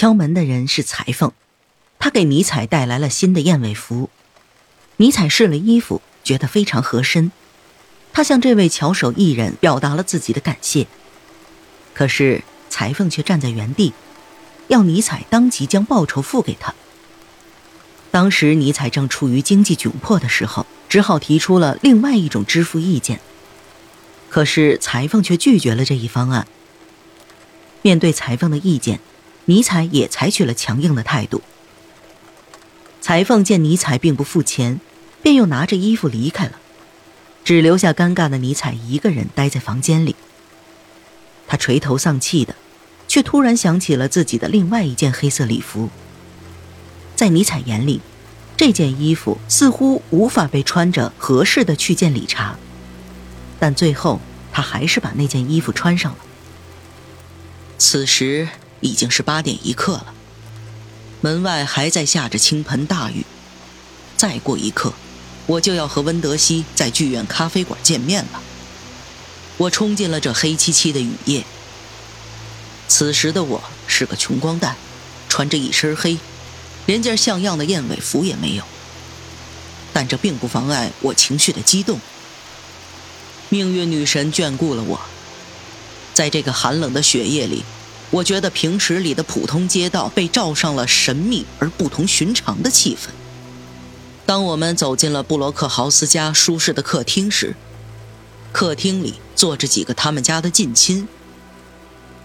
敲门的人是裁缝，他给尼采带来了新的燕尾服。尼采试了衣服，觉得非常合身。他向这位巧手艺人表达了自己的感谢。可是裁缝却站在原地，要尼采当即将报酬付给他。当时尼采正处于经济窘迫的时候，只好提出了另外一种支付意见。可是裁缝却拒绝了这一方案。面对裁缝的意见，尼采也采取了强硬的态度。裁缝见尼采并不付钱，便又拿着衣服离开了，只留下尴尬的尼采一个人待在房间里。他垂头丧气的，却突然想起了自己的另外一件黑色礼服。在尼采眼里，这件衣服似乎无法被穿着合适的去见理查，但最后他还是把那件衣服穿上了。此时已经是八点一刻了，门外还在下着倾盆大雨。再过一刻，我就要和温德西在剧院咖啡馆见面了。我冲进了这黑漆漆的雨夜。此时的我是个穷光蛋，穿着一身黑。连件像样的燕尾服也没有，但这并不妨碍我情绪的激动。命运女神眷顾了我，在这个寒冷的雪夜里，我觉得平时里的普通街道被罩上了神秘而不同寻常的气氛。当我们走进了布罗克豪斯家舒适的客厅时，客厅里坐着几个他们家的近亲，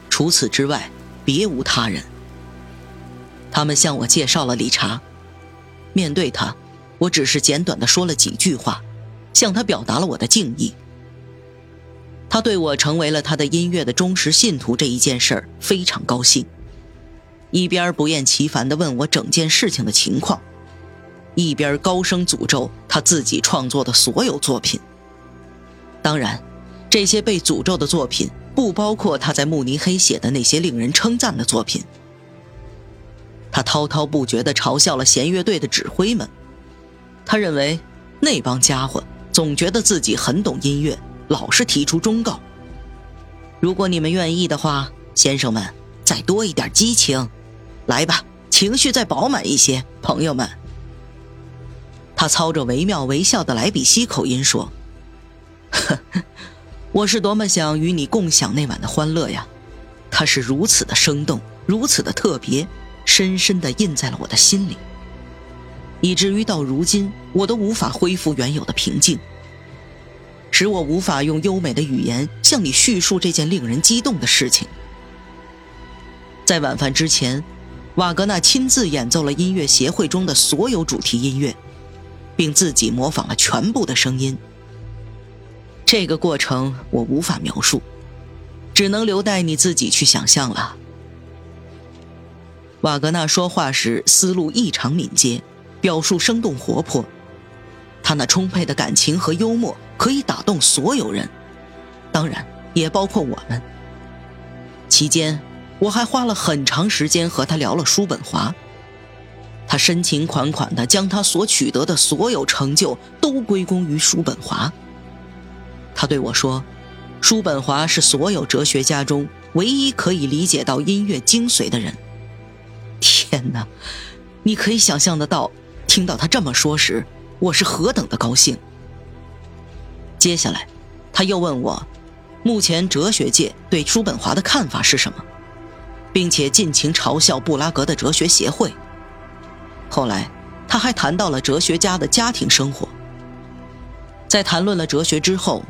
除此之外别无他人。他们向我介绍了理查，面对他，我只是简短的说了几句话，向他表达了我的敬意。他对我成为了他的音乐的忠实信徒这一件事儿非常高兴，一边不厌其烦地问我整件事情的情况，一边高声诅咒他自己创作的所有作品。当然，这些被诅咒的作品不包括他在慕尼黑写的那些令人称赞的作品。他滔滔不绝地嘲笑了弦乐队的指挥们，他认为那帮家伙总觉得自己很懂音乐，老是提出忠告。如果你们愿意的话，先生们，再多一点激情，来吧，情绪再饱满一些，朋友们。他操着惟妙惟肖的莱比锡口音说：“呵呵，我是多么想与你共享那晚的欢乐呀！它是如此的生动，如此的特别。”深深的印在了我的心里，以至于到如今，我都无法恢复原有的平静，使我无法用优美的语言向你叙述这件令人激动的事情。在晚饭之前，瓦格纳亲自演奏了音乐协会中的所有主题音乐，并自己模仿了全部的声音。这个过程我无法描述，只能留待你自己去想象了。瓦格纳说话时思路异常敏捷，表述生动活泼。他那充沛的感情和幽默可以打动所有人，当然也包括我们。期间，我还花了很长时间和他聊了叔本华。他深情款款地将他所取得的所有成就都归功于叔本华。他对我说：“叔本华是所有哲学家中唯一可以理解到音乐精髓的人。”天哪，你可以想象得到，听到他这么说时，我是何等的高兴。接下来，他又问我，目前哲学界对叔本华的看法是什么，并且尽情嘲笑布拉格的哲学协会。后来，他还谈到了哲学家的家庭生活。在谈论了哲学之后，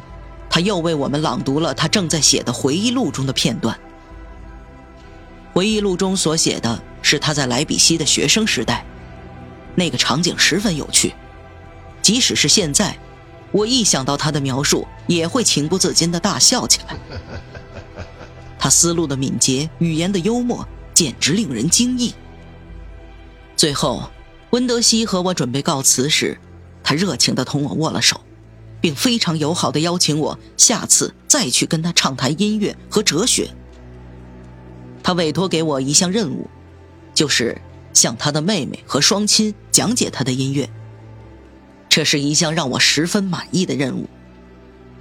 他又为我们朗读了他正在写的回忆录中的片段。回忆录中所写的。是他在莱比锡的学生时代，那个场景十分有趣。即使是现在，我一想到他的描述，也会情不自禁地大笑起来。他思路的敏捷，语言的幽默，简直令人惊异。最后，温德西和我准备告辞时，他热情地同我握了手，并非常友好地邀请我下次再去跟他畅谈音乐和哲学。他委托给我一项任务。就是向他的妹妹和双亲讲解他的音乐，这是一项让我十分满意的任务。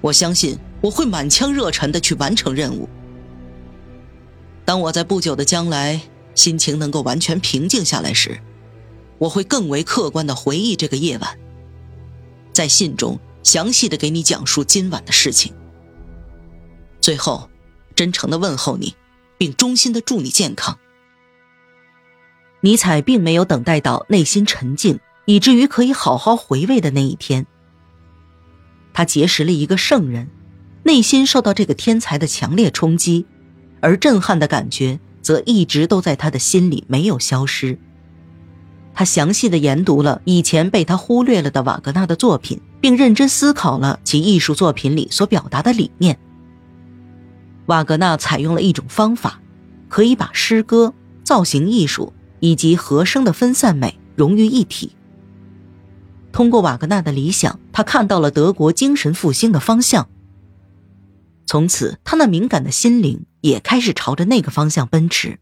我相信我会满腔热忱地去完成任务。当我在不久的将来心情能够完全平静下来时，我会更为客观的回忆这个夜晚，在信中详细的给你讲述今晚的事情。最后，真诚的问候你，并衷心的祝你健康。尼采并没有等待到内心沉静，以至于可以好好回味的那一天。他结识了一个圣人，内心受到这个天才的强烈冲击，而震撼的感觉则一直都在他的心里没有消失。他详细的研读了以前被他忽略了的瓦格纳的作品，并认真思考了其艺术作品里所表达的理念。瓦格纳采用了一种方法，可以把诗歌、造型艺术。以及和声的分散美融于一体。通过瓦格纳的理想，他看到了德国精神复兴的方向。从此，他那敏感的心灵也开始朝着那个方向奔驰。